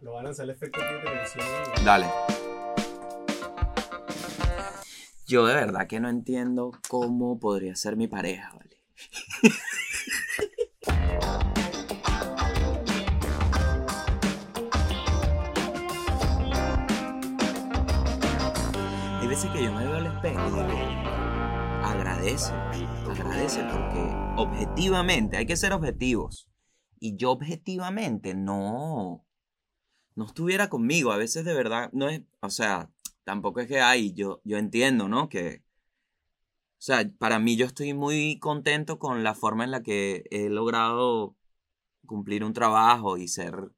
lo va a lanzar el efecto de televisión. Dale. Yo de verdad que no entiendo cómo podría ser mi pareja, ¿vale? Hay veces que yo me veo al espejo agradece, agradece porque objetivamente, hay que ser objetivos. Y yo objetivamente no, no estuviera conmigo. A veces de verdad, no es, o sea, tampoco es que hay, yo, yo entiendo, ¿no? Que, o sea, para mí yo estoy muy contento con la forma en la que he logrado cumplir un trabajo y ser,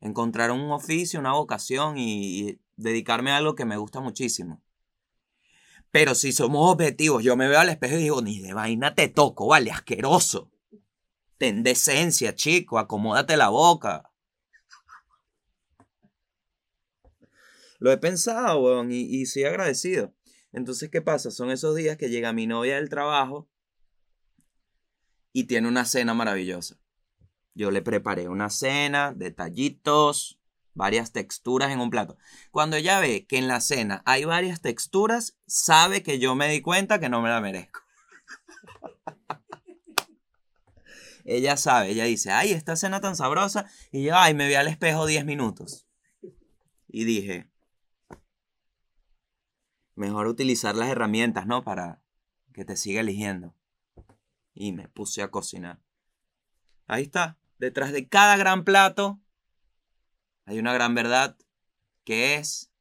encontrar un oficio, una vocación y, y dedicarme a algo que me gusta muchísimo. Pero si somos objetivos, yo me veo al espejo y digo, ni de vaina te toco, vale, asqueroso. Ten decencia, chico, acomódate la boca. Lo he pensado, weón, y, y soy agradecido. Entonces, ¿qué pasa? Son esos días que llega mi novia del trabajo y tiene una cena maravillosa. Yo le preparé una cena, detallitos, varias texturas en un plato. Cuando ella ve que en la cena hay varias texturas, sabe que yo me di cuenta que no me la merezco. ella sabe, ella dice, ay, esta cena tan sabrosa. Y yo, ay, me vi al espejo 10 minutos. Y dije, mejor utilizar las herramientas, ¿no? Para que te siga eligiendo. Y me puse a cocinar. Ahí está. Detrás de cada gran plato hay una gran verdad que es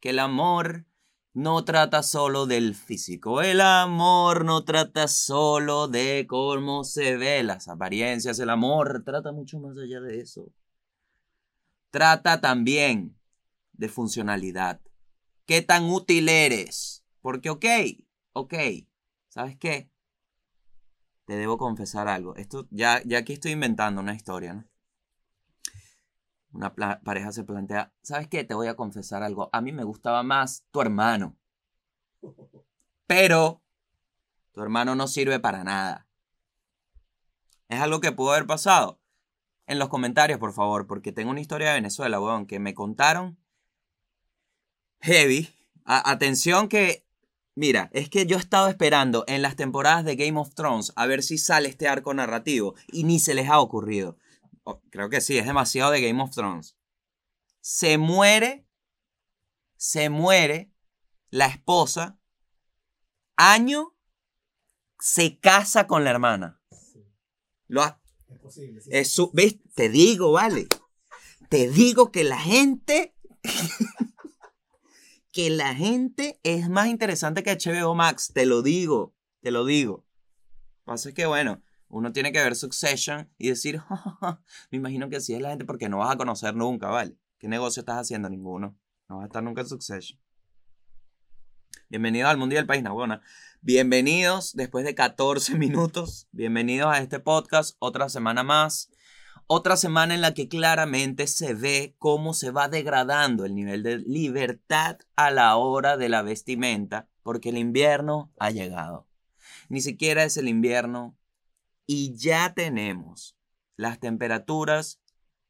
que el amor no trata solo del físico. El amor no trata solo de cómo se ve las apariencias. El amor trata mucho más allá de eso. Trata también de funcionalidad. ¿Qué tan útil eres? Porque, ok, ok, ¿sabes qué? Te debo confesar algo. Esto ya, ya aquí estoy inventando una historia, ¿no? Una pareja se plantea, ¿sabes qué? Te voy a confesar algo. A mí me gustaba más tu hermano. Pero tu hermano no sirve para nada. ¿Es algo que pudo haber pasado? En los comentarios, por favor, porque tengo una historia de Venezuela, weón, que me contaron heavy. atención que, mira, es que yo he estado esperando en las temporadas de Game of Thrones a ver si sale este arco narrativo y ni se les ha ocurrido. Oh, creo que sí, es demasiado de Game of Thrones. Se muere, se muere la esposa, año, se casa con la hermana. Lo Es posible. sí. es su- ¿ves? Te digo, vale. Te digo que la gente. Que la gente es más interesante que HBO Max. Te lo digo. Te lo digo. Lo que pasa es que, bueno, uno tiene que ver Succession y decir, "Ja, ja, ja, me imagino que así es la gente porque no vas a conocer nunca, ¿vale? ¿Qué negocio estás haciendo? Ninguno. No vas a estar nunca en Succession. Bienvenidos al Mundial País Nabona. Bienvenidos después de 14 minutos. Bienvenidos a este podcast. Otra semana más. Otra semana en la que claramente se ve cómo se va degradando el nivel de libertad a la hora de la vestimenta, porque el invierno ha llegado. Ni siquiera es el invierno y ya tenemos las temperaturas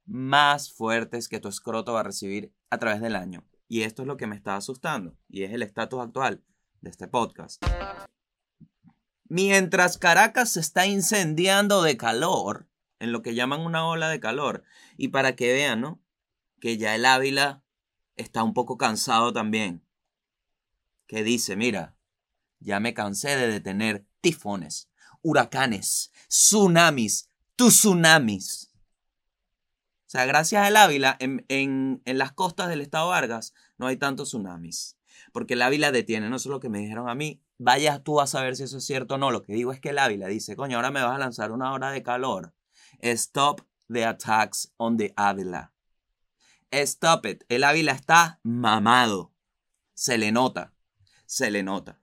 más fuertes que tu escroto va a recibir a través del año. Y esto es lo que me está asustando y es el estatus actual de este podcast. Mientras Caracas se está incendiando de calor, en lo que llaman una ola de calor, y para que vean, ¿no? Que ya el Ávila está un poco cansado también. Que dice, mira, ya me cansé de detener tifones, huracanes, tsunamis, tsunamis. O sea, gracias al Ávila, en, en, en las costas del estado Vargas no hay tantos tsunamis. Porque el Ávila detiene, no eso es lo que me dijeron a mí. Vayas tú a saber si eso es cierto o no. Lo que digo es que el Ávila dice, coño, ahora me vas a lanzar una hora de calor. Stop the attacks on the Ávila. Stop it. El Ávila está mamado. Se le nota. Se le nota.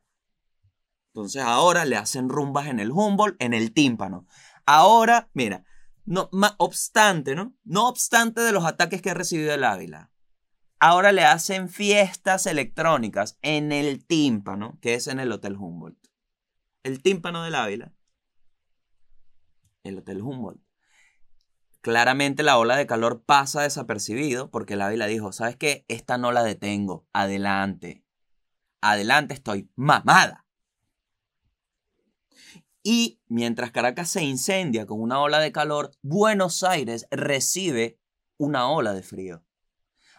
Entonces ahora le hacen rumbas en el Humboldt, en el tímpano. Ahora, mira, no obstante, ¿no? No obstante de los ataques que ha recibido el Ávila. Ahora le hacen fiestas electrónicas en el tímpano, que es en el Hotel Humboldt. El tímpano del Ávila. El Hotel Humboldt. Claramente la ola de calor pasa desapercibido porque el Ávila dijo, ¿sabes qué? Esta no la detengo. Adelante. Adelante estoy mamada. Y mientras Caracas se incendia con una ola de calor, Buenos Aires recibe una ola de frío.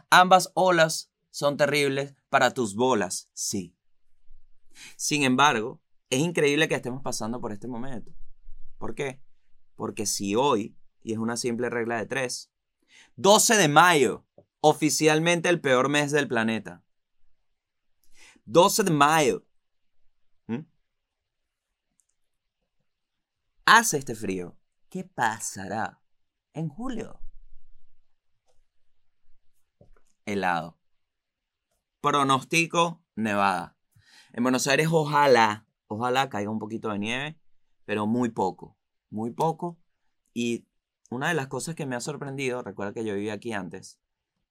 Ambas olas son terribles para tus bolas, sí. Sin embargo, es increíble que estemos pasando por este momento. ¿Por qué? Porque si hoy y es una simple regla de tres. 12 de mayo, oficialmente el peor mes del planeta. 12 de mayo. ¿Mm? Hace este frío. ¿Qué pasará en julio? Helado. Pronostico nevada. En Buenos Aires ojalá, ojalá caiga un poquito de nieve, pero muy poco, muy poco. Y una de las cosas que me ha sorprendido, recuerda que yo vivía aquí antes,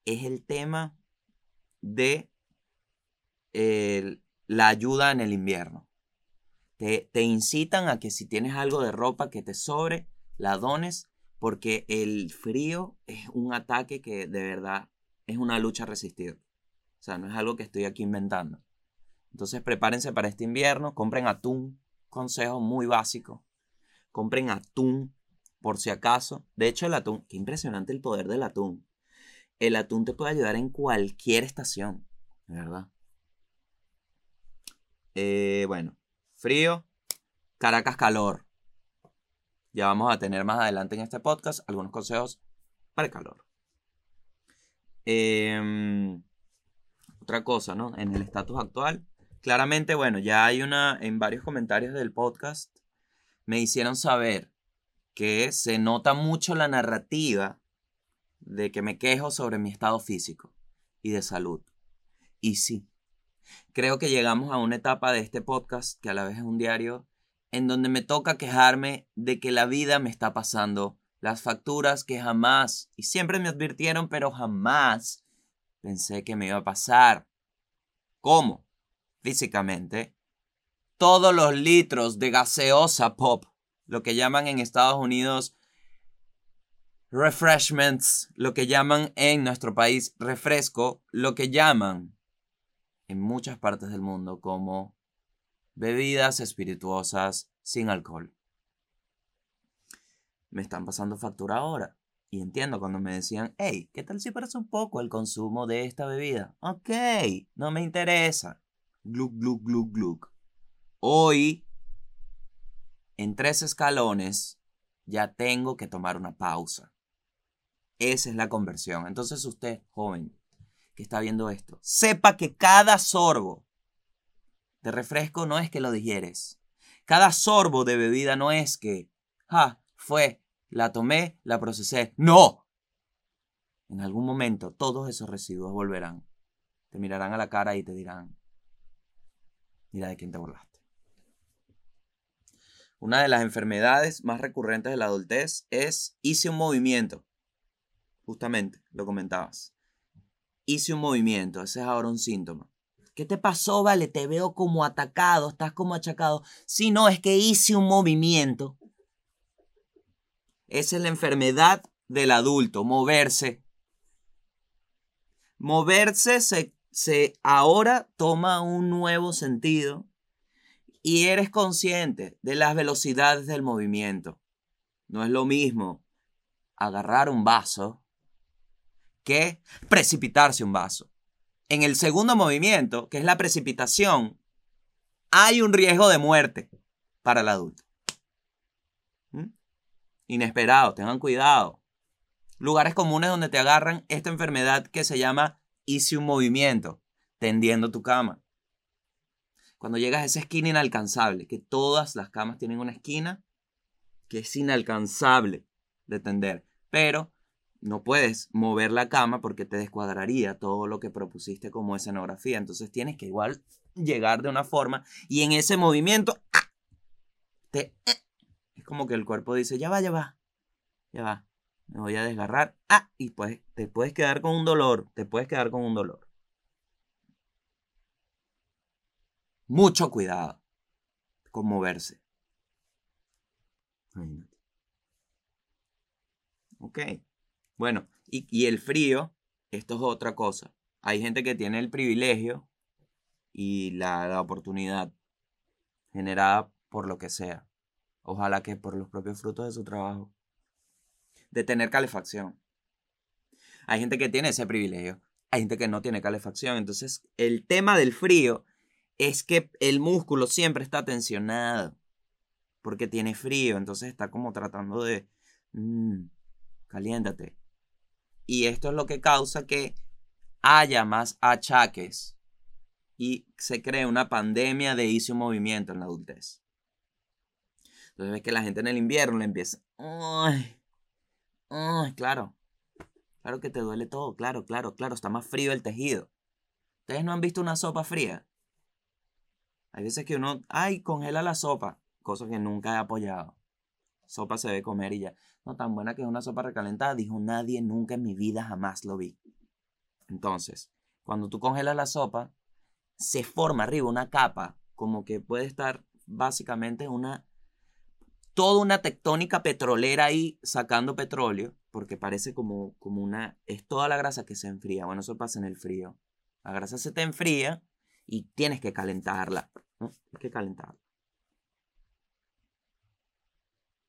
es el tema de la ayuda en el invierno. Te, te, incitan a que si tienes algo de ropa que te sobre, la dones, porque el frío es un ataque que de verdad es una lucha resistir. O sea, no es algo que estoy aquí inventando. Entonces prepárense para este invierno, compren atún, consejo muy básico. Compren atún por si acaso. De hecho, el atún, qué impresionante el poder del atún. El atún te puede ayudar en cualquier estación, ¿verdad? Eh, bueno, frío, Caracas calor. Ya vamos a tener más adelante en este podcast algunos consejos para el calor. Em, otra cosa, ¿no? En el estatus actual, claramente, bueno, ya hay una, en varios comentarios del podcast, me hicieron saber que se nota mucho la narrativa de que me quejo sobre mi estado físico y de salud. Y sí, creo que llegamos a una etapa de este podcast, que a la vez es un diario, en donde me toca quejarme de que la vida me está pasando las facturas que jamás, y siempre me advirtieron, pero jamás pensé que me iba a pasar. ¿Cómo? Físicamente. Todos los litros de gaseosa pop lo que llaman en Estados Unidos refreshments, lo que llaman en nuestro país refresco, lo que llaman en muchas partes del mundo como bebidas espirituosas sin alcohol. Me están pasando factura ahora. Y entiendo cuando me decían, hey, ¿qué tal si parece un poco el consumo de esta bebida? Ok, no me interesa. Glug, glug, glug, glug. Hoy en tres escalones ya tengo que tomar una pausa. Esa es la conversión. Entonces usted, joven, que está viendo esto, sepa que cada sorbo de refresco no es que lo digieres. Cada sorbo de bebida no es que, ah, fue, la tomé, la procesé. No. En algún momento todos esos residuos volverán. Te mirarán a la cara y te dirán, mira de quién te burlaste. Una de las enfermedades más recurrentes de la adultez es hice un movimiento. Justamente, lo comentabas. Hice un movimiento, ese es ahora un síntoma. ¿Qué te pasó, vale? Te veo como atacado, estás como achacado. Si no, es que hice un movimiento. Esa es la enfermedad del adulto, moverse. Moverse se, se ahora toma un nuevo sentido y eres consciente de las velocidades del movimiento. No es lo mismo agarrar un vaso que precipitarse un vaso. En el segundo movimiento, que es la precipitación, hay un riesgo de muerte para el adulto. ¿Mm? Inesperado, tengan cuidado. Lugares comunes donde te agarran esta enfermedad que se llama hice un movimiento, tendiendo tu cama. Cuando llegas a esa esquina inalcanzable, que todas las camas tienen una esquina que es inalcanzable de tender, pero no puedes mover la cama porque te descuadraría todo lo que propusiste como escenografía. Entonces tienes que igual llegar de una forma y en ese movimiento ¡ah! te, es como que el cuerpo dice, ya va, ya va, ya va, me voy a desgarrar. Ah, y pues te puedes quedar con un dolor, te puedes quedar con un dolor. Mucho cuidado con moverse. Ok. Bueno, y, el frío, esto es otra cosa. Hay gente que tiene el privilegio y la, la oportunidad generada por lo que sea. Ojalá que por los propios frutos de su trabajo. De tener calefacción. Hay gente que tiene ese privilegio. Hay gente que no tiene calefacción. Entonces, el tema del frío es que el músculo siempre está tensionado. Porque tiene frío. Entonces está como tratando de... Mmm, caliéntate. Y esto es lo que causa que haya más achaques y se cree una pandemia de inicio movimiento en la adultez. Entonces ves que la gente en el invierno le empieza, ay, ay, claro, claro que te duele todo, claro, claro, claro, está más frío el tejido. ¿Ustedes no han visto una sopa fría? Hay veces que uno, ay, congela la sopa, cosa que nunca he apoyado. Sopa se debe comer y ya. No tan buena que es una sopa recalentada, dijo nadie nunca en mi vida jamás lo vi. Entonces, cuando tú congelas la sopa, se forma arriba una capa, como que puede estar básicamente una toda una tectónica petrolera ahí sacando petróleo, porque parece como, como una, es toda la grasa que se enfría. Bueno, eso pasa en el frío. La grasa se te enfría y tienes que calentarla. Tienes que calentarla.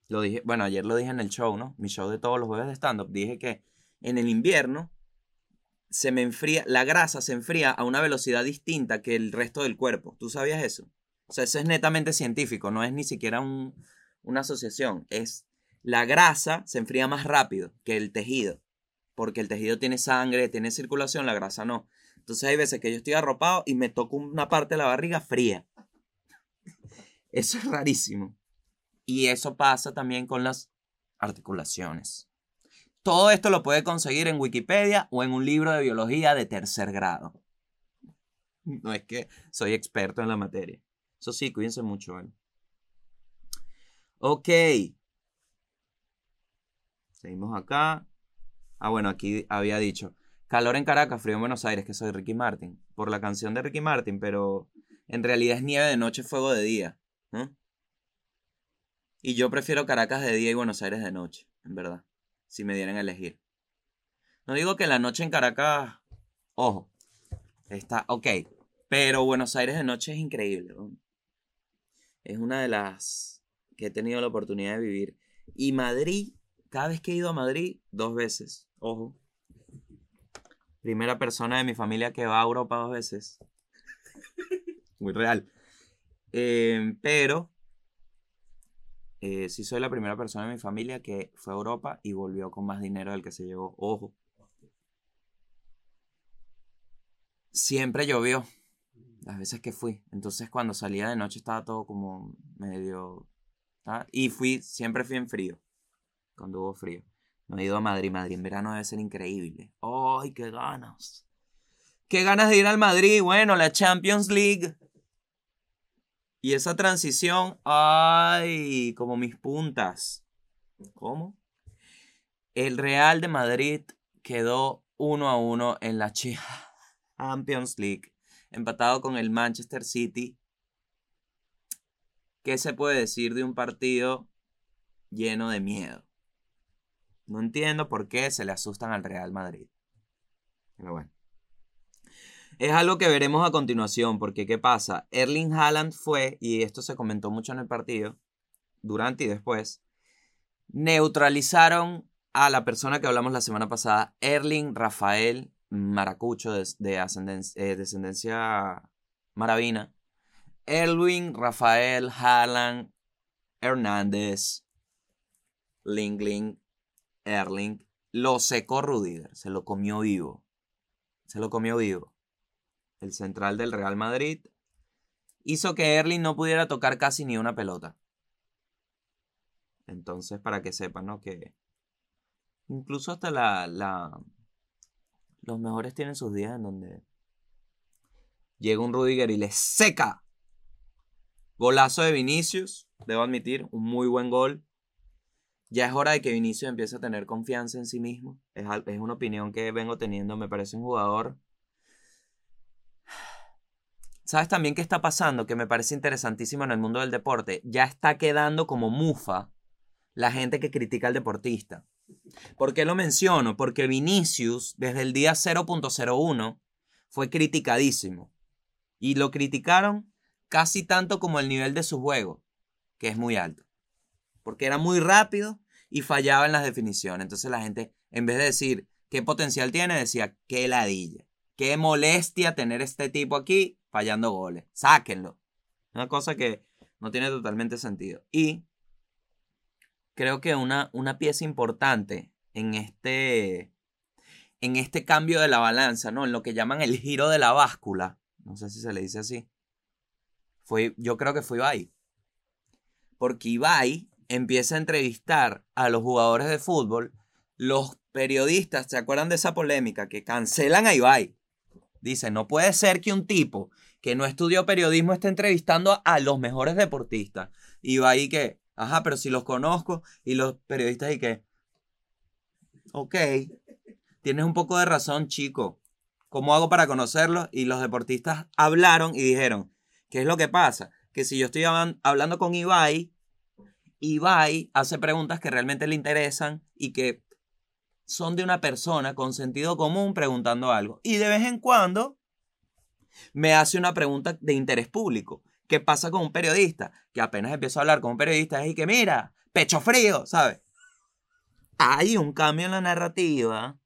Lo dije, bueno, ayer lo dije en el show, ¿no? Mi show de todos los jueves de stand-up. Dije que en el invierno se me enfría, la grasa se enfría a una velocidad distinta que el resto del cuerpo. ¿Tú sabías eso? O sea, eso es netamente científico, no es ni siquiera un, una asociación. Es la grasa se enfría más rápido que el tejido. Porque el tejido tiene sangre, tiene circulación, la grasa no. Entonces hay veces que yo estoy arropado y me toco una parte de la barriga fría. Eso es rarísimo. Y eso pasa también con las articulaciones. Todo esto lo puede conseguir en Wikipedia o en un libro de biología de tercer grado. No es que soy experto en la materia. Eso sí, cuídense mucho. Ok. Seguimos acá. Ah, bueno, aquí había dicho. Calor en Caracas, frío en Buenos Aires, que soy Ricky Martin. Por la canción de Ricky Martin, pero en realidad es nieve de noche, fuego de día. Y yo prefiero Caracas de día y Buenos Aires de noche, en verdad. Si me dieran a elegir. No digo que la noche en Caracas. Ojo. Está ok. Pero Buenos Aires de noche es increíble. Es una de las que he tenido la oportunidad de vivir. Y Madrid, cada vez que he ido a Madrid, dos veces. Ojo. Primera persona de mi familia que va a Europa dos veces. Muy real. Eh, pero eh, sí soy la primera persona de mi familia que fue a Europa y volvió con más dinero del que se llevó. Ojo. Siempre llovió las veces que fui. Entonces cuando salía de noche estaba todo como medio... Y fui, siempre fui en frío. Cuando hubo frío. No he ido a Madrid. Madrid en verano debe ser increíble. ¡Ay, qué ganas! ¡Qué ganas de ir al Madrid! Bueno, la Champions League. Y esa transición, ay, como mis puntas. ¿Cómo? El Real de Madrid quedó uno a uno en la Champions League, empatado con el Manchester City. ¿Qué se puede decir de un partido lleno de miedo? No entiendo por qué se le asustan al Real Madrid. Pero bueno. Es algo que veremos a continuación, porque ¿qué pasa? Erling Haaland fue, y esto se comentó mucho en el partido, durante y después, neutralizaron a la persona que hablamos la semana pasada, Erling Rafael Maracucho, de, eh, descendencia maravina. Erwin Rafael Haaland Hernández Lingling Erling lo secó Rudiger, se lo comió vivo. Se lo comió vivo el central del Real Madrid, hizo que Erling no pudiera tocar casi ni una pelota. Entonces, para que sepan, ¿no? Que incluso hasta la, la... Los mejores tienen sus días en donde llega un Rudiger y le seca. Golazo de Vinicius, debo admitir, un muy buen gol. Ya es hora de que Vinicius empiece a tener confianza en sí mismo. Es, es una opinión que vengo teniendo. Me parece un jugador ¿Sabes también qué está pasando? Que me parece interesantísimo en el mundo del deporte. Ya está quedando como mufa la gente que critica al deportista. ¿Por qué lo menciono? Porque Vinicius, desde el día 0.01, fue criticadísimo. Y lo criticaron casi tanto como el nivel de su juego, que es muy alto. Porque era muy rápido y fallaba en las definiciones. Entonces la gente, en vez de decir qué potencial tiene, decía qué ladilla. Qué molestia tener este tipo aquí fallando goles. Sáquenlo. Una cosa que no tiene totalmente sentido. Y creo que una, una pieza importante en este, en este cambio de la balanza, ¿no? En lo que llaman el giro de la báscula. No sé si se le dice así. Fue, yo creo que fue Ibai. Porque Ibai empieza a entrevistar a los jugadores de fútbol. Los periodistas, ¿se acuerdan de esa polémica? Que cancelan a Ibai. Dice, no puede ser que un tipo que no estudió periodismo esté entrevistando a los mejores deportistas. Ibai que, ajá, pero si los conozco. Y los periodistas y que, ok, tienes un poco de razón, chico. ¿Cómo hago para conocerlos? Y los deportistas hablaron y dijeron, ¿qué es lo que pasa? Que si yo estoy hablando con Ibai, Ibai hace preguntas que realmente le interesan y que son de una persona con sentido común preguntando algo. Y de vez en cuando me hace una pregunta de interés público. ¿Qué pasa con un periodista? Que apenas empiezo a hablar con un periodista y que mira, pecho frío, ¿sabes? Hay un cambio en la narrativa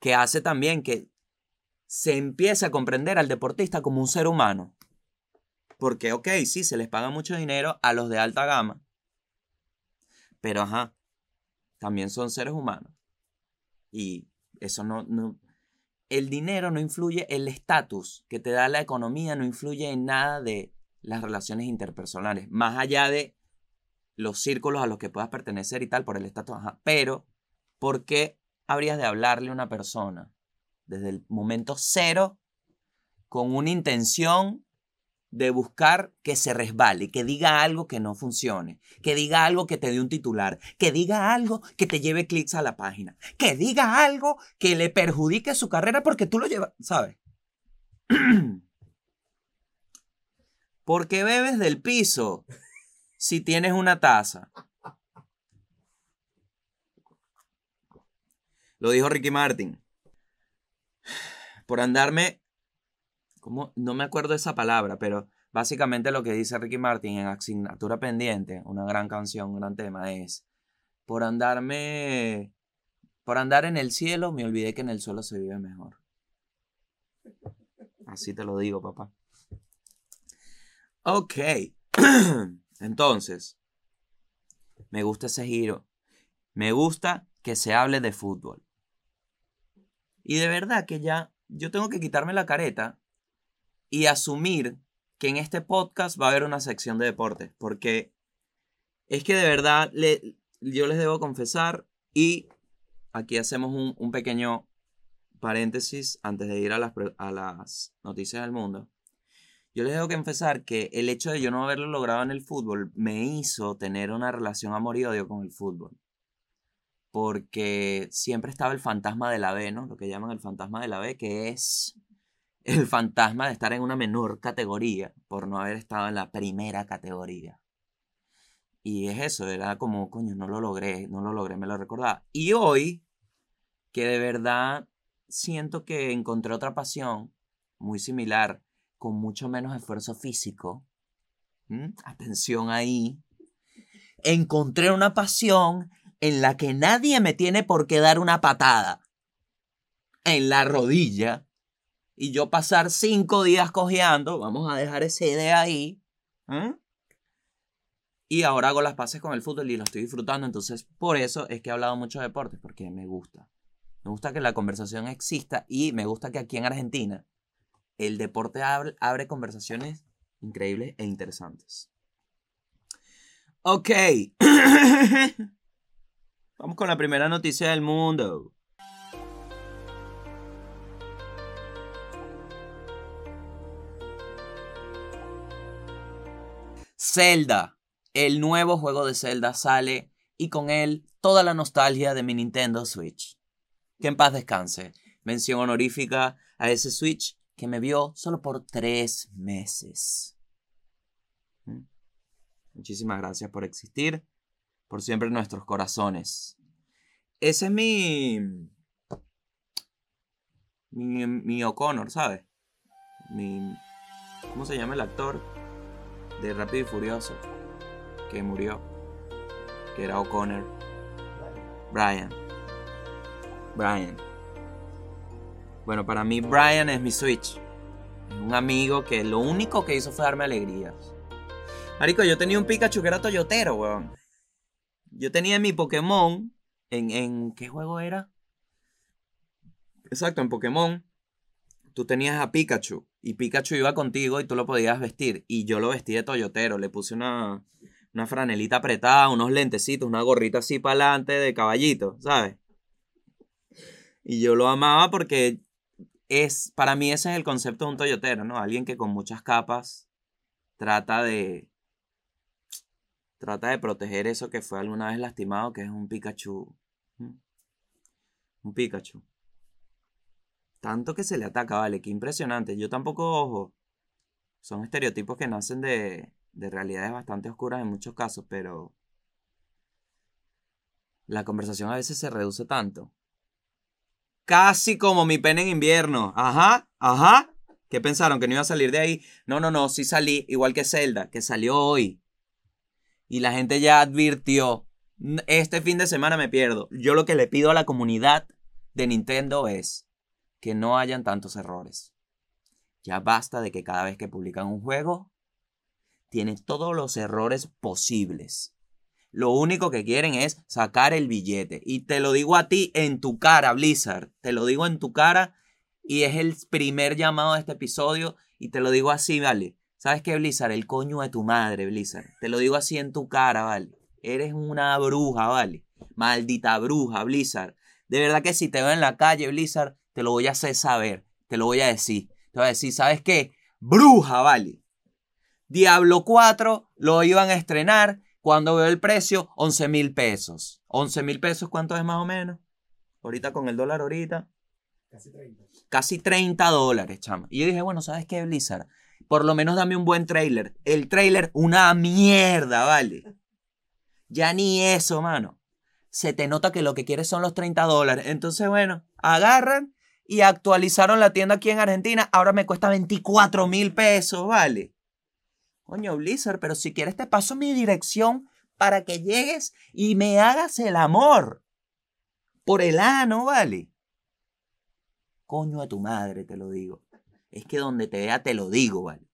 que hace también que se empiece a comprender al deportista como un ser humano. Porque, ok, sí, se les paga mucho dinero a los de alta gama. Pero, ajá, también son seres humanos. Y eso no el dinero no influye, el estatus que te da la economía no influye en nada de las relaciones interpersonales, más allá de los círculos a los que puedas pertenecer y tal, por el estatus. Pero, ¿por qué habrías de hablarle a una persona desde el momento cero con una intención de buscar que se resbale, que diga algo que no funcione, que diga algo que te dé un titular, que diga algo que te lleve clics a la página, que diga algo que le perjudique su carrera porque tú lo llevas, ¿sabes? porque bebes del piso si tienes una taza. Lo dijo Ricky Martin. Por andarme no me acuerdo esa palabra, pero básicamente lo que dice Ricky Martin en Asignatura Pendiente, una gran canción, un gran tema, es, por andarme, por andar en el cielo, me olvidé que en el suelo se vive mejor. Así te lo digo, papá. Ok, entonces, me gusta ese giro. Me gusta que se hable de fútbol. Y de verdad que ya yo tengo que quitarme la careta y asumir que en este podcast va a haber una sección de deportes, porque es que de verdad le, yo les debo confesar y aquí hacemos un, pequeño paréntesis antes de ir a las, a las noticias del mundo. Yo les debo confesar que el hecho de yo no haberlo logrado en el fútbol me hizo tener una relación amor y odio con el fútbol. Porque siempre estaba el fantasma de la B, ¿no? Lo que llaman el fantasma de la B, que es el fantasma de estar en una menor categoría por no haber estado en la primera categoría. Y es eso, era como, coño, no lo logré, no lo logré, me lo recordaba. Y hoy, que de verdad siento que encontré otra pasión muy similar, con mucho menos esfuerzo físico. Atención ahí. Encontré una pasión en la que nadie me tiene por qué dar una patada en la rodilla y yo pasar cinco días cojeando, vamos a dejar esa idea ahí. ¿eh? Y ahora hago las paces con el fútbol y lo estoy disfrutando. Entonces, por eso es que he hablado mucho de deportes, porque me gusta. Me gusta que la conversación exista y me gusta que aquí en Argentina el deporte abre, abre conversaciones increíbles e interesantes. Ok. Vamos con la primera noticia del mundo. Zelda, el nuevo juego de Zelda sale y con él toda la nostalgia de mi Nintendo Switch. Que en paz descanse. Mención honorífica a ese Switch que me vio solo por tres meses. ¿Mm? Muchísimas gracias por existir, por siempre en nuestros corazones. ese es mi. Mi, mi O'Connor, ¿sabes? Mi. ¿Cómo se llama el actor? De Rápido y Furioso. Que murió. Que era O'Connor. Brian. Brian. Bueno, para mí Brian es mi Switch. Un amigo que lo único que hizo fue darme alegrías. Marico, yo tenía un Pikachu que era Toyotero, weón. Yo tenía mi Pokémon en, en... ¿Qué juego era? Exacto, en Pokémon. Tú tenías a Pikachu y Pikachu iba contigo y tú lo podías vestir. Y yo lo vestí de Toyotero. Le puse una, una franelita apretada, unos lentecitos, una gorrita así para adelante de caballito, ¿sabes? Y yo lo amaba porque es, para mí ese es el concepto de un toyotero, ¿no? Alguien que con muchas capas trata de, trata de proteger eso que fue alguna vez lastimado, que es un Pikachu. Un Pikachu. Tanto que se le ataca, vale, qué impresionante. Yo tampoco, ojo, son estereotipos que nacen de, de realidades bastante oscuras en muchos casos, pero la conversación a veces se reduce tanto. Casi como mi pene en invierno. Ajá, ajá. ¿Qué pensaron? ¿Que no iba a salir de ahí? No, no, no, sí salí, igual que Zelda, que salió hoy. Y la gente ya advirtió. Este fin de semana me pierdo. Yo lo que le pido a la comunidad de Nintendo es que no hayan tantos errores. Ya basta de que cada vez que publican un juego, tiene todos los errores posibles. Lo único que quieren es sacar el billete. Y te lo digo a ti en tu cara, Blizzard. Te lo digo en tu cara. Y es el primer llamado de este episodio. Y te lo digo así, ¿vale? ¿Sabes qué, Blizzard? El coño de tu madre, Blizzard. Te lo digo así en tu cara, ¿vale? Eres una bruja, ¿vale? Maldita bruja, Blizzard. De verdad que si te veo en la calle, Blizzard, te lo voy a hacer saber. Te lo voy a decir. Te voy a decir, ¿sabes qué? Bruja, ¿vale? Diablo 4 lo iban a estrenar. Cuando veo el precio, 11 mil pesos. 11 mil pesos, ¿cuánto es más o menos? Ahorita con el dólar, ahorita. Casi 30. Casi 30 dólares, chama. Y yo dije, bueno, ¿sabes qué, Blizzard? Por lo menos dame un buen trailer. El trailer, una mierda, ¿vale? Ya ni eso, mano. Se te nota que lo que quieres son los 30 dólares. Entonces, bueno, agarran y actualizaron la tienda aquí en Argentina. Ahora me cuesta 24 mil pesos, ¿vale? Coño, Blizzard, pero si quieres te paso mi dirección para que llegues y me hagas el amor. Por el ano, ¿vale? Coño a tu madre, te lo digo. Es que donde te vea te lo digo, ¿vale?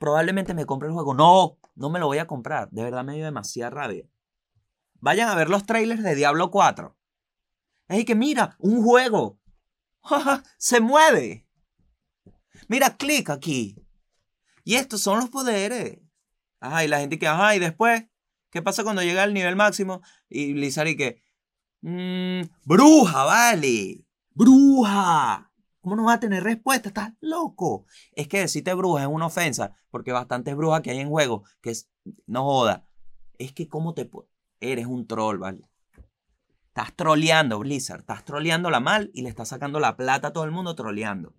Probablemente me compre el juego. No, no me lo voy a comprar. De verdad me dio demasiada rabia. Vayan a ver los trailers de Diablo 4. Es que mira, un juego. Se mueve. Mira, clic aquí. Y estos son los poderes. Ajá, y la gente que, ajá, y después, ¿qué pasa cuando llega al nivel máximo? Y Blizzard y que, mmm, bruja, vale, bruja. ¿Cómo no va a tener respuesta? Estás loco. Es que decirte bruja es una ofensa, porque bastantes brujas que hay en juego, que es, no joda. Es que cómo te... Eres un troll, ¿vale? Estás troleando, Blizzard. Estás troleando la mal y le estás sacando la plata a todo el mundo troleando.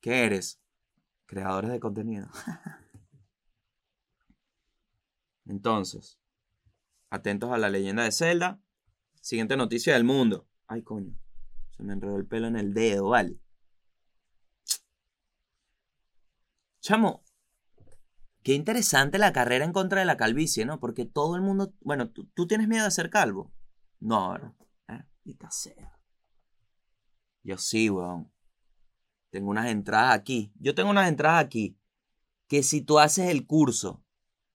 ¿Qué eres? Creadores de contenido. Entonces, atentos a la leyenda de Zelda. Siguiente noticia del mundo. Ay, coño. Se me enredó el pelo en el dedo, vale. Chamo, qué interesante la carrera en contra de la calvicie, ¿no? Porque todo el mundo. Bueno, ¿tú, tienes miedo de ser calvo? No, ¿verdad? ¿Eh? sea. Yo sí, weón. Tengo unas entradas aquí. Yo tengo unas entradas aquí. Que si tú haces el curso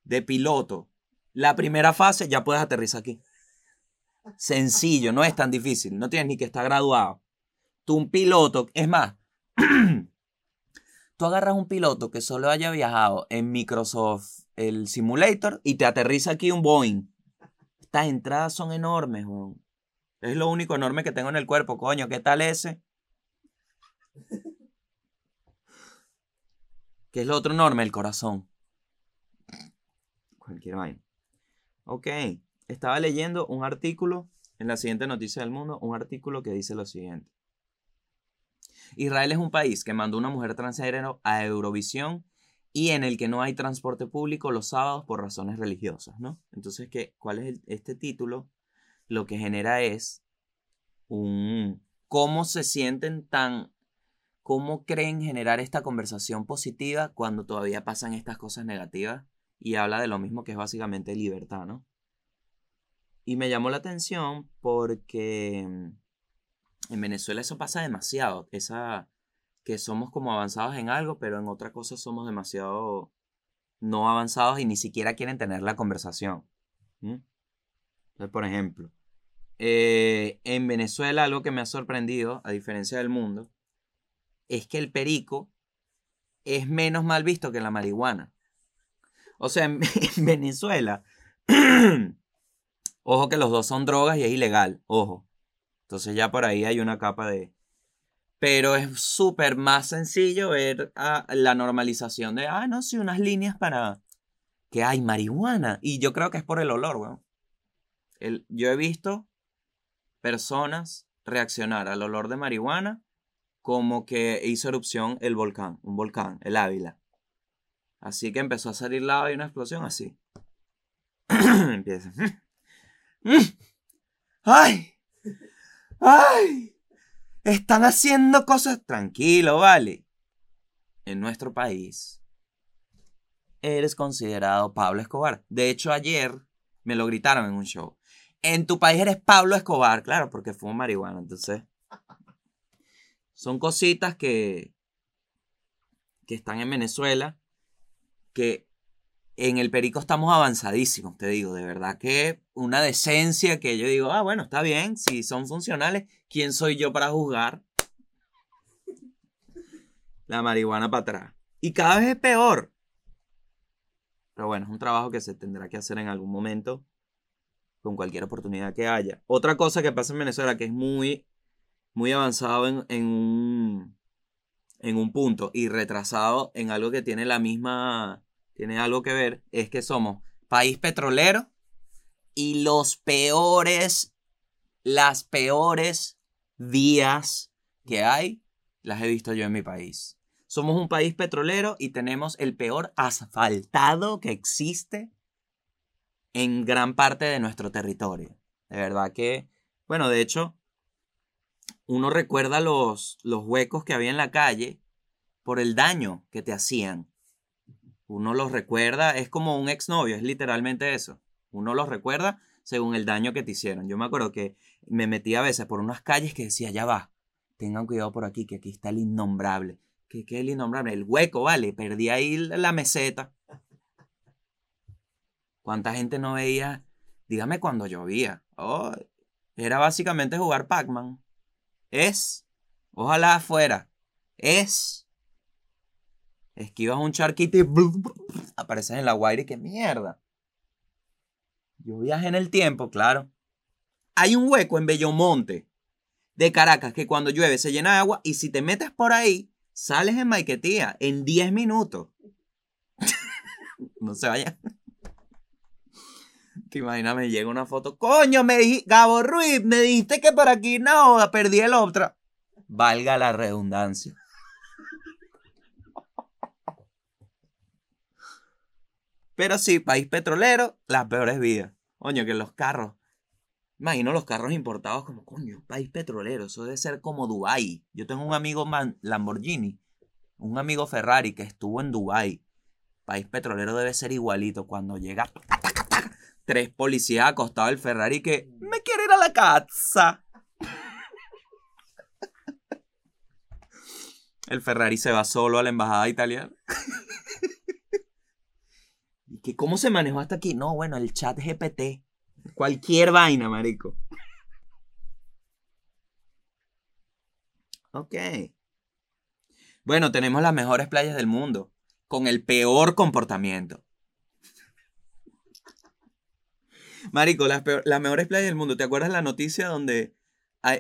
de piloto, la primera fase ya puedes aterrizar aquí. Sencillo, no es tan difícil. No tienes ni que estar graduado. Tú un piloto, es más, tú agarras un piloto que solo haya viajado en Microsoft el Simulator y te aterriza aquí un Boeing. Estas entradas son enormes, Es lo único enorme que tengo en el cuerpo, coño. ¿Qué tal ese? ¿Qué es lo otro enorme? El corazón. Cualquier vaina. Ok. Estaba leyendo un artículo en la siguiente noticia del mundo, un artículo que dice lo siguiente. Israel es un país que mandó una mujer transgénero a Eurovisión y en el que no hay transporte público los sábados por razones religiosas, ¿no? Entonces, ¿qué, ¿cuál es este título? Lo que genera es un... ¿Cómo se sienten tan... ¿Cómo creen generar esta conversación positiva cuando todavía pasan estas cosas negativas? Y habla de lo mismo que es básicamente libertad, ¿no? Y me llamó la atención porque en Venezuela eso pasa demasiado. Esa que somos como avanzados en algo, pero en otra cosa somos demasiado no avanzados y ni siquiera quieren tener la conversación. Entonces, por ejemplo, eh, en Venezuela algo que me ha sorprendido, a diferencia del mundo, es que el perico es menos mal visto que la marihuana. O sea, en Venezuela, ojo que los dos son drogas y es ilegal, ojo. Entonces ya por ahí hay una capa de... Pero es súper más sencillo ver la normalización de, ah, no, sí, unas líneas para que hay marihuana. Y yo creo que es por el olor, weón. El, yo he visto personas reaccionar al olor de marihuana como que hizo erupción el volcán, un volcán, el Ávila. Así que empezó a salir lava y una explosión así. Empieza. ¡Ay! ¡Ay! Están haciendo cosas. Tranquilo, vale. En nuestro país eres considerado Pablo Escobar. De hecho, ayer me lo gritaron en un show. En tu país eres Pablo Escobar, claro, porque fumo marihuana. Entonces, son cositas que, que están en Venezuela, que en el Perico estamos avanzadísimos, te digo, de verdad que una decencia que yo digo, ah, bueno, está bien, si son funcionales, ¿quién soy yo para juzgar? La marihuana para atrás. Y cada vez es peor. Pero bueno, es un trabajo que se tendrá que hacer en algún momento, con cualquier oportunidad que haya. Otra cosa que pasa en Venezuela que es muy, muy avanzado en, en un, en un punto y retrasado en algo que tiene la misma, tiene algo que ver, es que somos país petrolero y los peores, las peores vías que hay, las he visto yo en mi país. Somos un país petrolero y tenemos el peor asfaltado que existe en gran parte de nuestro territorio. De verdad que, bueno, de hecho, uno recuerda los, los huecos que había en la calle por el daño que te hacían. Uno los recuerda, es como un exnovio, es literalmente eso. Uno los recuerda según el daño que te hicieron. Yo me acuerdo que me metí a veces por unas calles que decía, ya va, tengan cuidado por aquí, que aquí está el innombrable. ¿Qué, qué es el innombrable? El hueco, vale, perdí ahí la meseta. ¿Cuánta gente no veía? Dígame cuando llovía. Oh, era básicamente jugar Pac-Man. Es. Ojalá fuera. Es. Esquivas un charquito y apareces en la guaira y qué mierda. Yo viajé en el tiempo, claro. Hay un hueco en Bellomonte de Caracas que cuando llueve se llena de agua y si te metes por ahí, sales en Maiquetía en 10 minutos. no se vayan. Te imaginas, me llega una foto. Coño, me dijiste, Gabo Ruiz, me dijiste que por aquí no, perdí el otro. Valga la redundancia. Pero sí, país petrolero, las peores vías. Coño, que los carros. Imagino los carros importados como, coño, país petrolero. Eso debe ser como Dubai. Yo tengo un amigo Lamborghini, un amigo Ferrari que estuvo en Dubai. País petrolero debe ser igualito. Cuando llega tres policías acostados del Ferrari que me quiere ir a la casa. El Ferrari se va solo a la embajada italiana. ¿Y que cómo se manejó hasta aquí? No, bueno, el chat GPT. Cualquier vaina, marico. Ok. Bueno, tenemos las mejores playas del mundo. Con el peor comportamiento. Marico, las, peor, las mejores playas del mundo. ¿Te acuerdas la noticia donde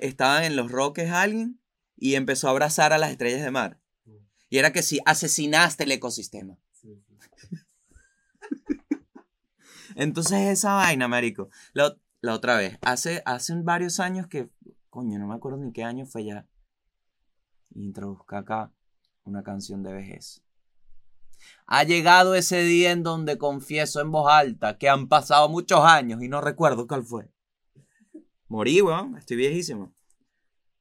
estaban en los Roques alguien y empezó a abrazar a las estrellas de mar? Y era que si asesinaste el ecosistema. Entonces esa vaina, marico. La, la, otra vez, hace, hace varios años que, coño, no me acuerdo ni qué año fue ya. Introduzca acá una canción de vejez. Ha llegado ese día en donde confieso en voz alta que han pasado muchos años y no recuerdo cuál fue. Morí, weón, estoy viejísimo.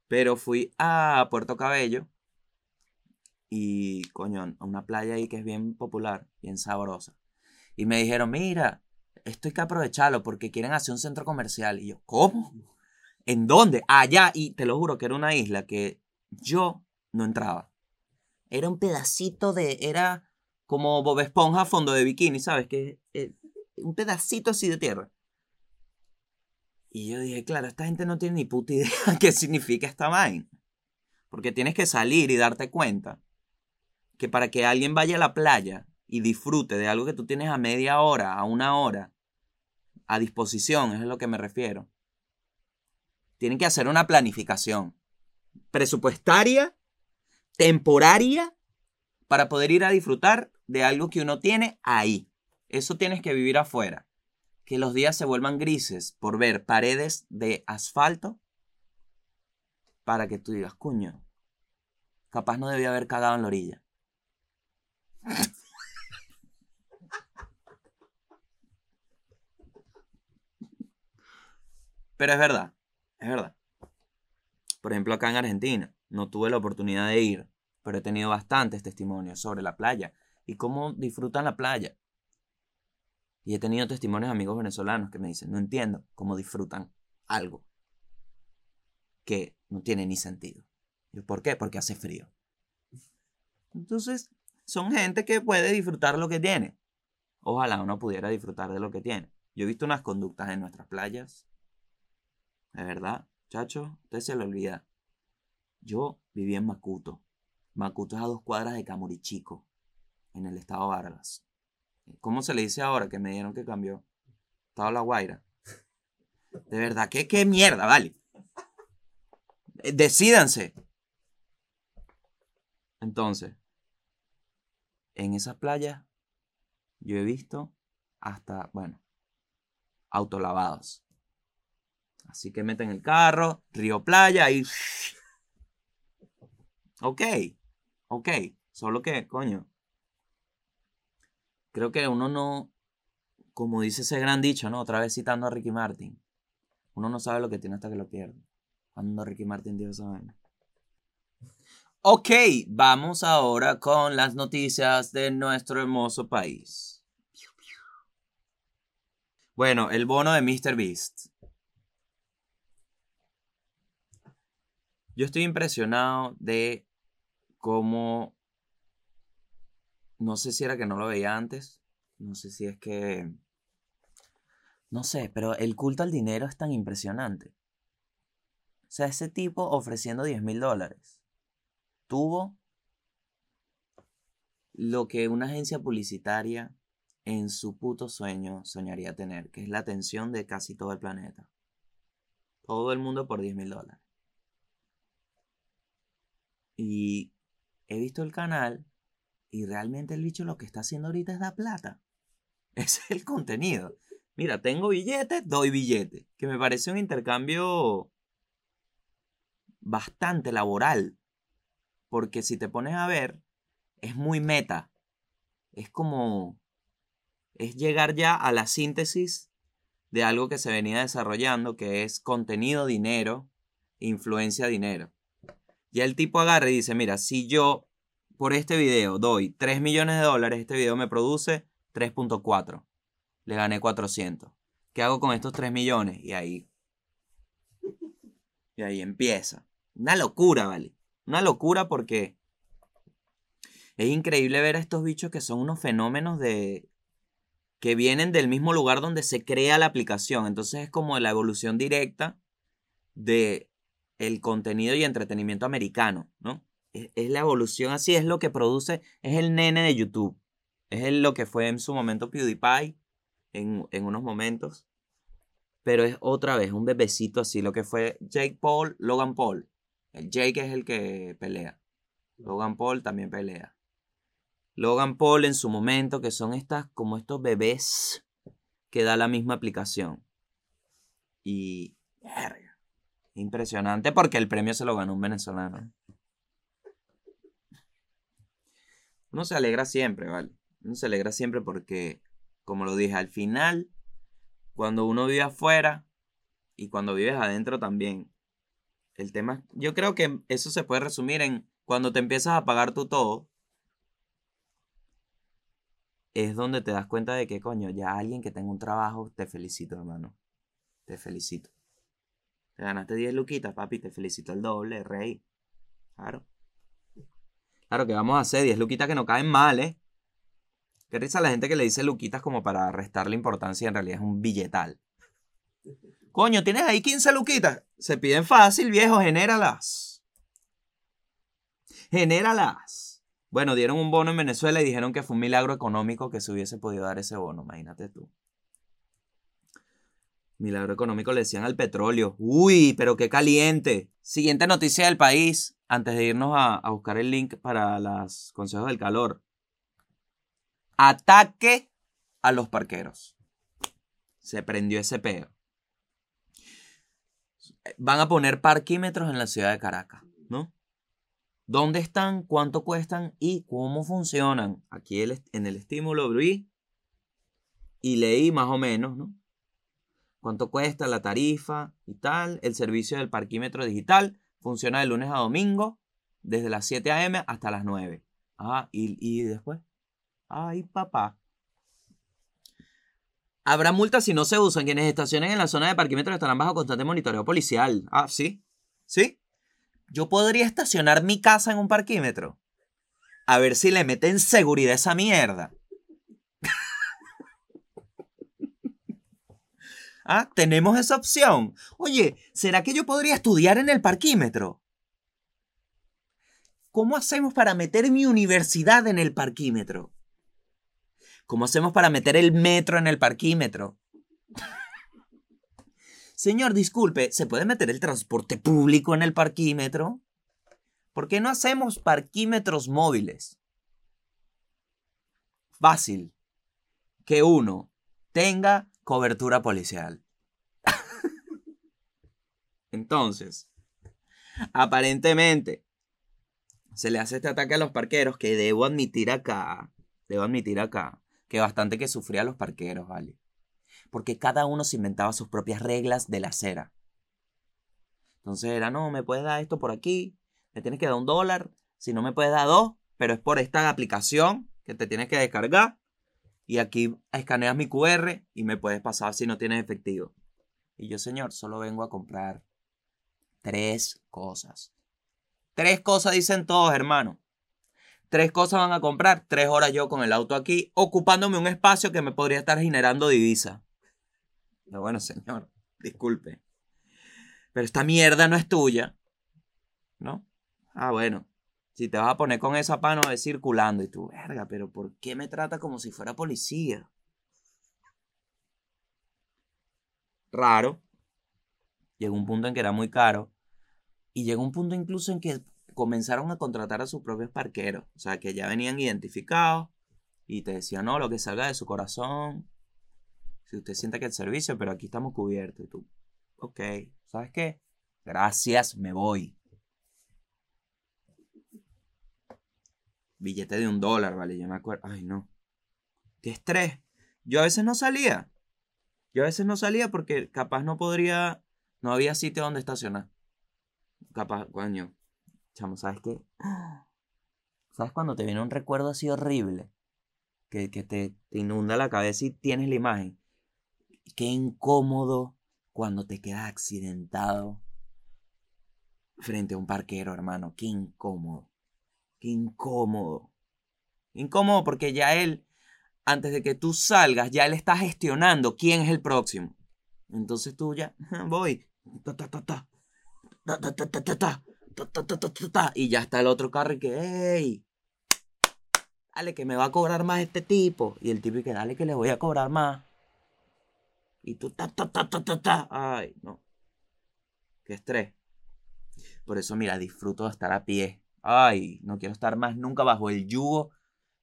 Pero fui a Puerto Cabello y, coño, a una playa ahí que es bien popular, bien sabrosa. Y me dijeron, mira, esto hay que aprovecharlo porque quieren hacer un centro comercial. Y yo, ¿cómo? ¿En dónde? Allá. Y te lo juro que era una isla que yo no entraba. Era un pedacito de, era como Bob Esponja fondo de bikini, ¿sabes? Que eh, un pedacito así de tierra. Y yo dije, claro, esta gente no tiene ni puta idea qué significa esta vaina. Porque tienes que salir y darte cuenta que para que alguien vaya a la playa y disfrute de algo que tú tienes a media hora, a una hora, a disposición, es a lo que me refiero. Tienen que hacer una planificación presupuestaria, temporaria, para poder ir a disfrutar de algo que uno tiene ahí. Eso tienes que vivir afuera. Que los días se vuelvan grises por ver paredes de asfalto para que tú digas, cuño, capaz no debía haber cagado en la orilla. Pero es verdad, es verdad. Por ejemplo, acá en Argentina, no tuve la oportunidad de ir, pero he tenido bastantes testimonios sobre la playa y cómo disfrutan la playa. Y he tenido testimonios de amigos venezolanos que me dicen, no entiendo cómo disfrutan algo que no tiene ni sentido. ¿Por qué? Porque hace frío. Entonces, son gente que puede disfrutar lo que tiene. Ojalá uno pudiera disfrutar de lo que tiene. Yo he visto unas conductas en nuestras playas de verdad, chacho, usted se lo olvida. Yo viví en Macuto. Macuto es a dos cuadras de Camurichico, en el estado Vargas. ¿Cómo se le dice ahora que me dieron que cambió? Estado La Guaira. De verdad, ¿qué, qué mierda, vale? Eh, decídanse. Entonces, en esas playas yo he visto hasta, bueno, autolavados. Así que meten el carro, río playa y... Ok, ok. Solo que, coño. Creo que uno no, como dice ese gran dicho, ¿no? Otra vez citando a Ricky Martin. Uno no sabe lo que tiene hasta que lo pierde. Cuando Ricky Martin dio esa. Ok, vamos ahora con las noticias de nuestro hermoso país. Bueno, el bono de Mr. Beast. Yo estoy impresionado de cómo, no sé si era que no lo veía antes, no sé si es que, no sé, pero el culto al dinero es tan impresionante. O sea, ese tipo ofreciendo 10 mil dólares tuvo lo que una agencia publicitaria en su puto sueño soñaría tener, que es la atención de casi todo el planeta. Todo el mundo por 10 mil dólares. Y he visto el canal y realmente el bicho lo que está haciendo ahorita es dar plata. Es el contenido. Mira, tengo billetes, doy billetes. Que me parece un intercambio bastante laboral. Porque si te pones a ver, es muy meta. Es como... Es llegar ya a la síntesis de algo que se venía desarrollando, que es contenido, dinero, influencia, dinero. Y el tipo agarra y dice, mira, si yo por este video doy 3 millones de dólares, este video me produce 3.4. Le gané 400. ¿Qué hago con estos 3 millones? Y ahí... Y ahí empieza. Una locura, ¿vale? Una locura porque es increíble ver a estos bichos que son unos fenómenos de que vienen del mismo lugar donde se crea la aplicación. Entonces es como la evolución directa de el contenido y entretenimiento americano, ¿no? Es, la evolución así, es lo que produce, es el nene de YouTube. Es lo que fue en su momento PewDiePie, en, en unos momentos. Pero es otra vez un bebecito así, lo que fue Jake Paul, Logan Paul. El Jake es el que pelea. Logan Paul también pelea. Logan Paul en su momento, que son estas, como estos bebés que da la misma aplicación. Y, Impresionante porque el premio se lo ganó un venezolano. Uno se alegra siempre, ¿vale? Uno se alegra siempre porque, como lo dije, al final, cuando uno vive afuera y cuando vives adentro también, el tema, yo creo que eso se puede resumir en cuando te empiezas a pagar tú todo, es donde te das cuenta de que, coño, ya alguien que tenga un trabajo, te felicito, hermano. Te felicito. Te ganaste 10 luquitas, papi, te felicito el doble, rey. Claro. Claro que vamos a hacer 10 luquitas que no caen mal, ¿eh? Qué risa la gente que le dice luquitas como para restarle importancia y en realidad es un billetal. Coño, tienes ahí 15 luquitas. Se piden fácil, viejo, genéralas. Genéralas. Bueno, dieron un bono en Venezuela y dijeron que fue un milagro económico que se hubiese podido dar ese bono, imagínate tú. Milagro económico le decían al petróleo. Uy, pero qué caliente. Siguiente noticia del país, antes de irnos a, buscar el link para los consejos del calor. Ataque a los parqueros. Se prendió ese peo. Van a poner parquímetros en la ciudad de Caracas, ¿no? ¿Dónde están? ¿Cuánto cuestan? ¿Y cómo funcionan? Aquí en el estímulo abrí y leí más o menos, ¿no? ¿Cuánto cuesta la tarifa y tal? El servicio del parquímetro digital funciona de lunes a domingo, desde las 7 a.m. hasta las 9. Ah, ¿y, y después? Ay, papá. Habrá multas si no se usan. Quienes estacionen en la zona de parquímetro estarán bajo constante monitoreo policial. Ah, sí. ¿Sí? Yo podría estacionar mi casa en un parquímetro. A ver si le meten seguridad esa mierda. Ah, tenemos esa opción. Oye, ¿será que yo podría estudiar en el parquímetro? ¿Cómo hacemos para meter mi universidad en el parquímetro? ¿Cómo hacemos para meter el metro en el parquímetro? Señor, disculpe, ¿se puede meter el transporte público en el parquímetro? ¿Por qué no hacemos parquímetros móviles? Fácil. Que uno tenga cobertura policial. Entonces, aparentemente, se le hace este ataque a los parqueros que debo admitir acá, debo admitir acá, que bastante que sufría los parqueros, ¿vale? Porque cada uno se inventaba sus propias reglas de la acera. Entonces era, no, me puedes dar esto por aquí, me tienes que dar un dólar, si no me puedes dar dos, pero es por esta aplicación que te tienes que descargar. Y aquí escaneas mi QR y me puedes pasar si no tienes efectivo. Y yo, señor, solo vengo a comprar tres cosas. Tres cosas dicen todos, hermano. Tres cosas van a comprar, tres horas yo con el auto aquí, ocupándome un espacio que me podría estar generando divisa. Pero bueno, señor, disculpe. Pero esta mierda no es tuya. ¿No? Ah, bueno. Si te vas a poner con esa pano de circulando y tú, verga, pero ¿por qué me trata como si fuera policía? Raro. Llegó un punto en que era muy caro. Y llegó un punto incluso en que comenzaron a contratar a sus propios parqueros. O sea, que ya venían identificados y te decían, no, lo que salga de su corazón. Si usted siente que el servicio, pero aquí estamos cubiertos. Y tú, ok, ¿sabes qué? Gracias, me voy. Billete de un dólar, vale, yo me acuerdo. Ay, no. Qué estrés. Yo a veces no salía. Yo a veces no salía porque capaz no podría, no había sitio donde estacionar. Capaz, coño, Chamo, ¿sabes qué? ¿Sabes cuando te viene un recuerdo así horrible? Que, te, te, inunda la cabeza y tienes la imagen. Qué incómodo cuando te quedas accidentado frente a un parquero, hermano. Qué incómodo. Qué incómodo. Incómodo porque ya él, antes de que tú salgas, ya él está gestionando quién es el próximo. Entonces tú ya, voy. Y ya está el otro carro y que, hey, dale que me va a cobrar más este tipo. Y el tipo y que, dale que le voy a cobrar más. Y tú, ta, ta, ta, ta, ta, ta. Ay, no. Qué estrés. Por eso, mira, disfruto de estar a pie. Ay, no quiero estar más nunca bajo el yugo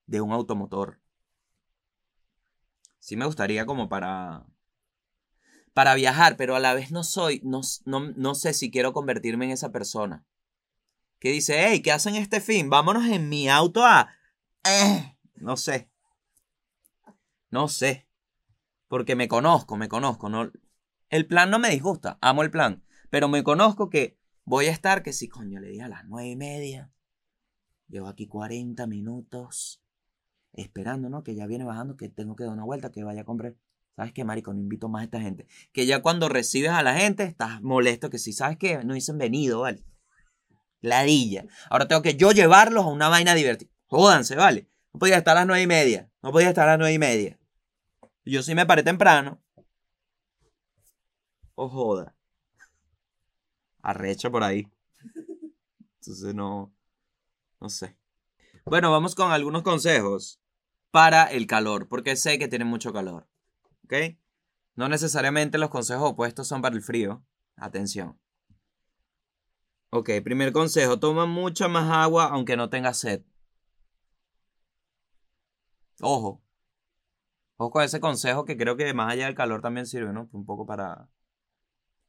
de un automotor. Sí me gustaría como para para viajar, pero a la vez no soy, no, no, no sé si quiero convertirme en esa persona que dice, hey, ¿qué hacen este fin? Vámonos en mi auto a eh, no sé. No sé. Porque me conozco, me conozco. No, el plan no me disgusta, amo el plan. Pero me conozco que voy a estar, que si coño le dije a las nueve y media. Llevo aquí 40 minutos esperando, ¿no? Que ya viene bajando, que tengo que dar una vuelta, que vaya a comprar. ¿Sabes qué, marico? No invito más a esta gente. Que ya cuando recibes a la gente estás molesto, que si sabes que no dicen venido, ¿vale? Ladilla. Ahora tengo que yo llevarlos a una vaina divertida. Jódanse, ¿vale? No podía estar a las nueve y media. No podía estar a las nueve y media. Yo sí me paré temprano. O joda. Arrecha por ahí. Entonces no. No sé. Bueno, vamos con algunos consejos para el calor, porque sé que tiene mucho calor. ¿Ok? No necesariamente los consejos opuestos son para el frío. Atención. Ok, primer consejo, toma mucha más agua aunque no tengas sed. Ojo. Ojo con ese consejo que creo que más allá del calor también sirve, ¿no? Un poco para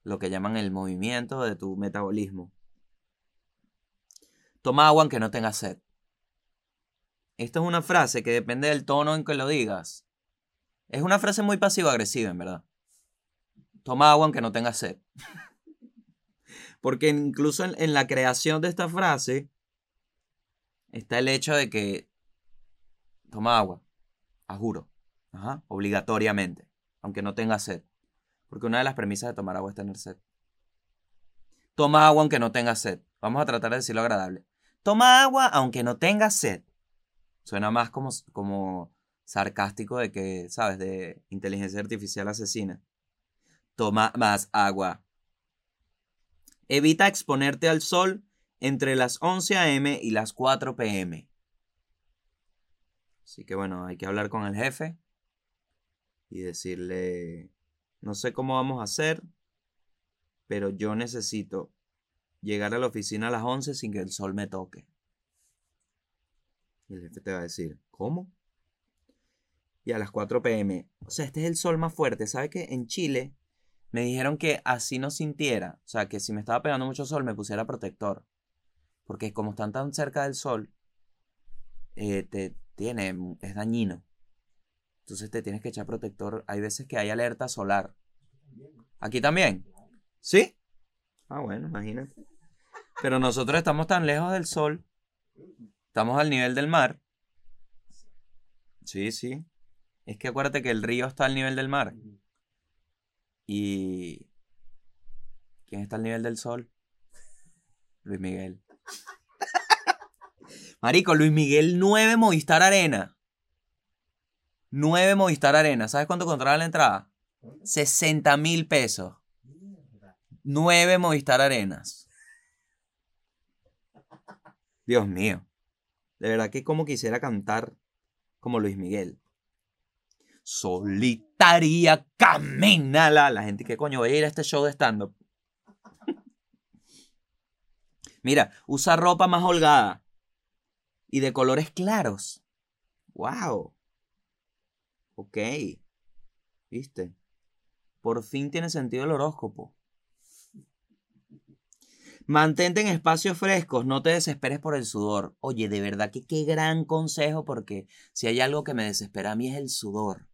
lo que llaman el movimiento de tu metabolismo. Toma agua aunque no tengas sed. Esta es una frase que depende del tono en que lo digas. Es una frase muy pasivo-agresiva, en verdad. Toma agua aunque no tengas sed. Porque incluso en, la creación de esta frase está el hecho de que toma agua, a juro, obligatoriamente, aunque no tengas sed. Porque una de las premisas de tomar agua es tener sed. Toma agua aunque no tengas sed. Vamos a tratar de decirlo agradable. Toma agua aunque no tengas sed. Suena más como, como sarcástico de que, ¿sabes? De inteligencia artificial asesina. Toma más agua. Evita exponerte al sol entre las 11 a.m. y las 4 p.m. Así que bueno, hay que hablar con el jefe y decirle, no sé cómo vamos a hacer, pero yo necesito llegar a la oficina a las 11 sin que el sol me toque. Y el jefe te va a decir, ¿cómo? Y a las 4 pm. O sea, este es el sol más fuerte. ¿Sabe que en Chile me dijeron que así no sintiera? O sea, que si me estaba pegando mucho sol me pusiera protector. Porque como están tan cerca del sol, eh, te tiene, es dañino. Entonces te tienes que echar protector. Hay veces que hay alerta solar. ¿Aquí también? ¿Sí? Ah, bueno, imagínate. Pero nosotros estamos tan lejos del sol Estamos al nivel del mar. Sí, sí. Es que acuérdate que el río está al nivel del mar. Y... ¿Quién está al nivel del sol? Luis Miguel. Marico, Luis Miguel 9 Movistar Arena. 9 Movistar Arena. ¿Sabes cuánto contrata la entrada? 60 mil pesos. 9 Movistar Arenas. Dios mío. De verdad que como quisiera cantar como Luis Miguel. Solitaria camínala. La gente que coño voy a ir a este show de stand-up. Mira, usa ropa más holgada y de colores claros. ¡Wow! Ok. ¿Viste? Por fin tiene sentido el horóscopo. Mantente en espacios frescos, no te desesperes por el sudor. Oye, de verdad que qué gran consejo porque si hay algo que me desespera a mí es el sudor.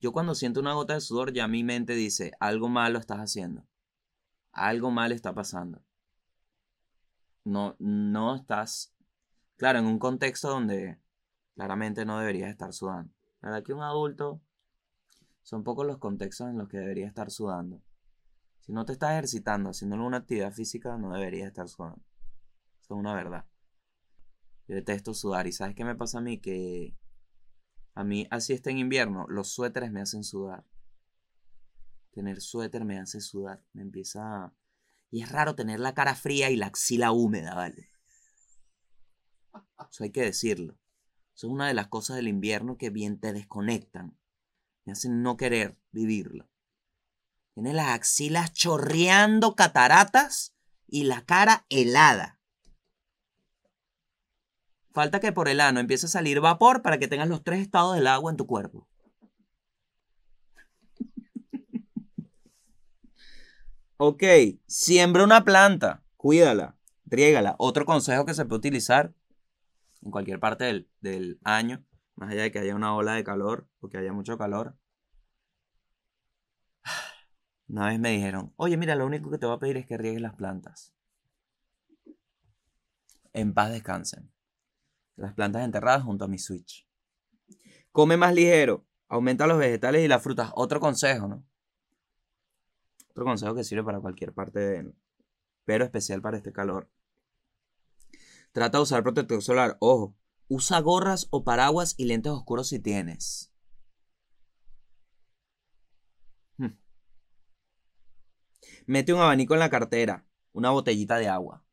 Yo cuando siento una gota de sudor ya mi mente dice, algo malo estás haciendo. Algo mal está pasando. No, no estás, claro, en un contexto donde claramente no deberías estar sudando. La verdad que un adulto son pocos los contextos en los que debería estar sudando. Si no te estás ejercitando, haciendo una actividad física, no deberías estar sudando. Eso es una verdad. Yo detesto sudar. ¿Y sabes qué me pasa a mí? Que a mí, así está en invierno, los suéteres me hacen sudar. Tener suéter me hace sudar. Me empieza... Y es raro tener la cara fría y la axila húmeda, ¿vale? Eso hay que decirlo. Eso es una de las cosas del invierno que bien te desconectan. Me hacen no querer vivirlo. Tiene las axilas chorreando cataratas y la cara helada. Falta que por el ano empiece a salir vapor para que tengas los tres estados del agua en tu cuerpo. ok, siembra una planta, cuídala, riégala. Otro consejo que se puede utilizar en cualquier parte del, del año, más allá de que haya una ola de calor o que haya mucho calor. Una vez me dijeron, oye, mira, lo único que te voy a pedir es que riegues las plantas. En paz descansen. Las plantas enterradas junto a mi Switch. Come más ligero. Aumenta los vegetales y las frutas. Otro consejo, ¿no? Otro consejo que sirve para cualquier parte de... Pero especial para este calor. Trata de usar protector solar. Ojo, usa gorras o paraguas y lentes oscuros si tienes. Hmm. Mete un abanico en la cartera. Una botellita de agua.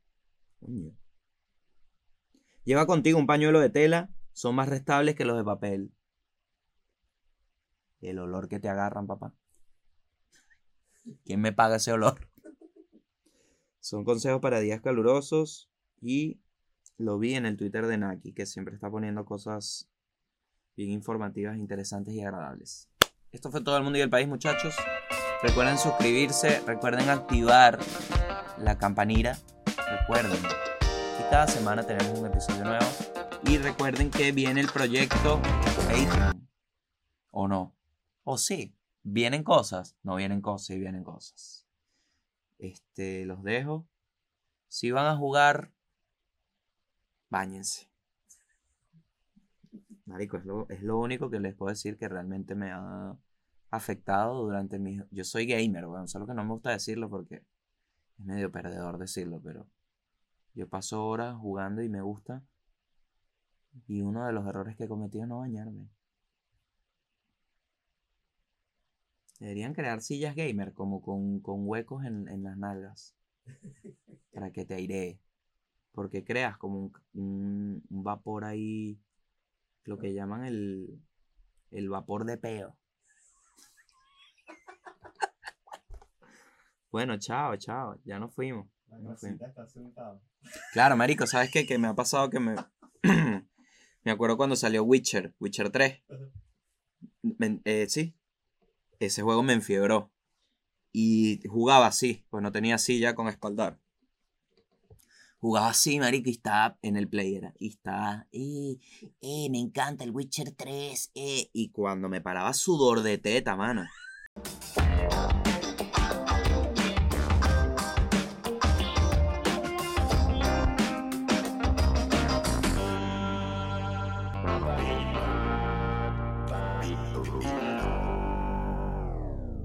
Lleva contigo un pañuelo de tela. Son más restables que los de papel. El olor que te agarran, papá. ¿Quién me paga ese olor? Son consejos para días calurosos y lo vi en el Twitter de Naki, que siempre está poniendo cosas bien informativas, interesantes y agradables. Esto fue todo el mundo y el país, muchachos. Recuerden suscribirse, recuerden activar la campanita. Recuerden que cada semana tenemos un episodio nuevo. Y recuerden que viene el proyecto. ¿O no? ¿O sí? ¿Vienen cosas? No vienen cosas, y vienen cosas. Este, los dejo. Si van a jugar, Báñense. Marico, es lo, es lo único que les puedo decir que realmente me ha afectado durante mi... Yo soy gamer, bueno, solo que no me gusta decirlo porque es medio perdedor decirlo, pero yo paso horas jugando y me gusta. Y uno de los errores que he cometido es no bañarme. Deberían crear sillas gamer como con, con huecos en, en, las nalgas. Para que te airee. Porque creas como un, un, vapor ahí. Lo que llaman el, el vapor de peo. Bueno, chao, chao. Ya nos fuimos. Nos fuimos. Está. Claro, marico, ¿sabes qué? Que me ha pasado que me... me acuerdo cuando salió Witcher, Witcher 3. Eh, sí, ese juego me enfiebró. Y jugaba así, pues no tenía silla con espaldar. Jugaba así, marico, y estaba en el player. Y estaba, eh, eh, me encanta el Witcher 3, eh. Y cuando me paraba sudor de teta, mano.